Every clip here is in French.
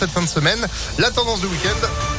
cette fin de semaine. La tendance du week-end.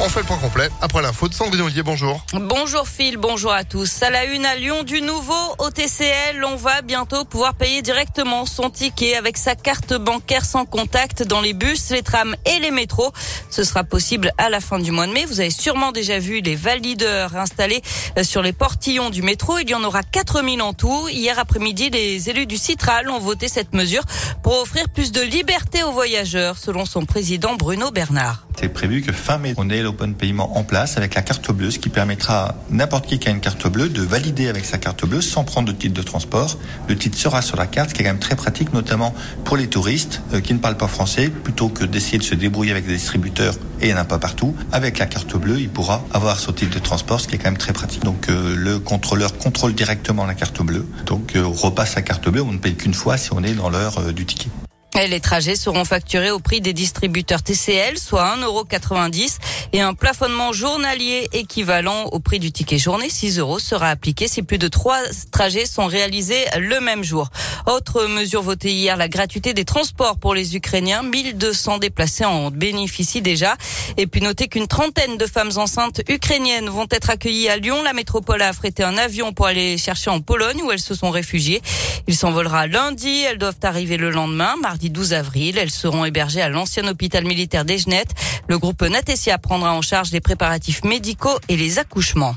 On fait le point complet après l'info de Sandrine Ollier. Bonjour. Bonjour Phil, bonjour à tous. À la une à Lyon du nouveau au TCL, on va bientôt pouvoir payer directement son ticket avec sa carte bancaire sans contact dans les bus, les trams et les métros. Ce sera possible à la fin du mois de mai. Vous avez sûrement déjà vu les valideurs installés euh, sur les portillons du métro. Il y en aura 4000 en tout. Hier après-midi, les élus du Citral ont voté cette mesure pour offrir plus de liberté aux voyageurs, selon son président Bruno Bernard. C'est prévu que fin mai, on ait l'open paiement en place avec la carte bleue, ce qui permettra à n'importe qui qui a une carte bleue de valider avec sa carte bleue sans prendre de titre de transport. Le titre sera sur la carte, ce qui est quand même très pratique, notamment pour les touristes euh, qui ne parlent pas français, plutôt que d'essayer de se débrouiller avec des distributeurs et il n'y en a pas partout. Avec la carte bleue, il pourra avoir son titre de transport, ce qui est quand même très pratique. Donc euh, le contrôleur contrôle directement la carte bleue, donc euh, on repasse sa carte bleue, on ne paye qu'une fois si on est dans l'heure du ticket. Les trajets seront facturés au prix des distributeurs TCL, soit 1,90€ et un plafonnement journalier équivalent au prix du ticket journée, 6 euros, sera appliqué si plus de trois trajets sont réalisés le même jour. Autre mesure votée hier, la gratuité des transports pour les Ukrainiens. 1200 déplacés en bénéficient déjà. Et puis notez qu'une trentaine de femmes enceintes ukrainiennes vont être accueillies à Lyon. La métropole a affrété un avion pour aller chercher en Pologne où elles se sont réfugiées. Il s'envolera lundi. Elles doivent arriver le lendemain, mardi 12 avril. Elles seront hébergées à l'ancien hôpital militaire d'Egenet. Le groupe Natessia prendra en charge les préparatifs médicaux et les accouchements.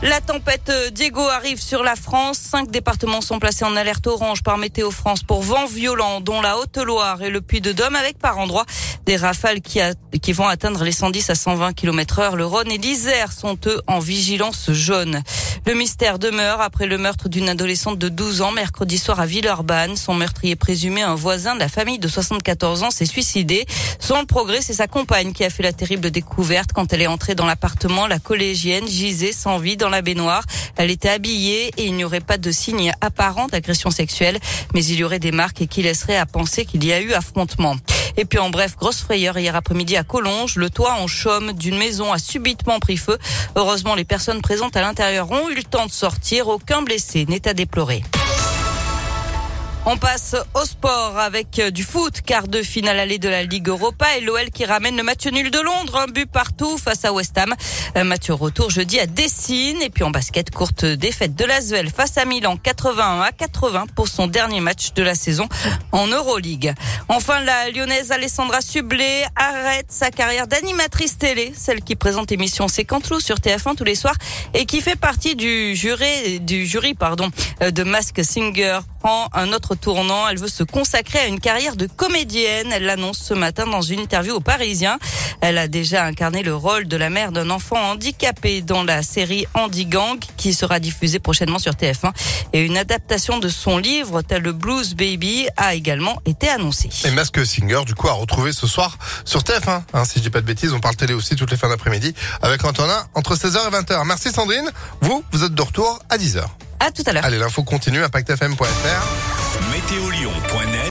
La tempête Diego arrive sur la France. Cinq départements sont placés en alerte orange par Météo France pour vents violents, dont la Haute-Loire et le Puy-de-Dôme, avec par endroits des rafales qui, vont atteindre les 110 à 120 km heure. Le Rhône et l'Isère sont eux en vigilance jaune. Le mystère demeure après le meurtre d'une adolescente de 12 ans mercredi soir à Villeurbanne. Son meurtrier présumé, un voisin de la famille de 74 ans, s'est suicidé. Sans le progrès, c'est sa compagne qui a fait la terrible découverte quand elle est entrée dans l'appartement. La collégienne gisait sans vie dans la baignoire. Elle était habillée et il n'y aurait pas de signe apparent d'agression sexuelle, mais il y aurait des marques qui laisseraient à penser qu'il y a eu affrontement. Et puis en bref, grosse frayeur hier après-midi à Collonges. Le toit en chaume d'une maison a subitement pris feu. Heureusement, les personnes présentes à l'intérieur ont eu le temps de sortir. Aucun blessé n'est à déplorer. On passe au sport avec euh, du foot, quart de finale allée de la Ligue Europa et l'OL qui ramène le match nul de Londres, un but partout face à West Ham. Un match retour jeudi à Dessine et puis en basket, courte défaite de l'Asvel face à Milan 81 à 80 pour son dernier match de la saison en Euroleague. Enfin, la lyonnaise Alessandra Sublet arrête sa carrière d'animatrice télé, celle qui présente l'émission C'est Cantelou sur TF1 tous les soirs et qui fait partie du jury, du jury pardon, euh, de Mask Singer un autre tournant. Elle veut se consacrer à une carrière de comédienne. Elle l'annonce ce matin dans une interview au Parisien. Elle a déjà incarné le rôle de la mère d'un enfant handicapé dans la série Andy Gang qui sera diffusée prochainement sur TF1 et une adaptation de son livre tel le Blues Baby a également été annoncée. Et Mask Singer du coup à retrouver ce soir sur TF1. Hein, si je dis pas de bêtises, on parle télé aussi toutes les fins d'après-midi avec Antonin entre 16h et 20h. Merci Sandrine. Vous, vous êtes de retour à 10h. À tout à l'heure. Allez, l'info continue, impactfm.fr. Météolion.fr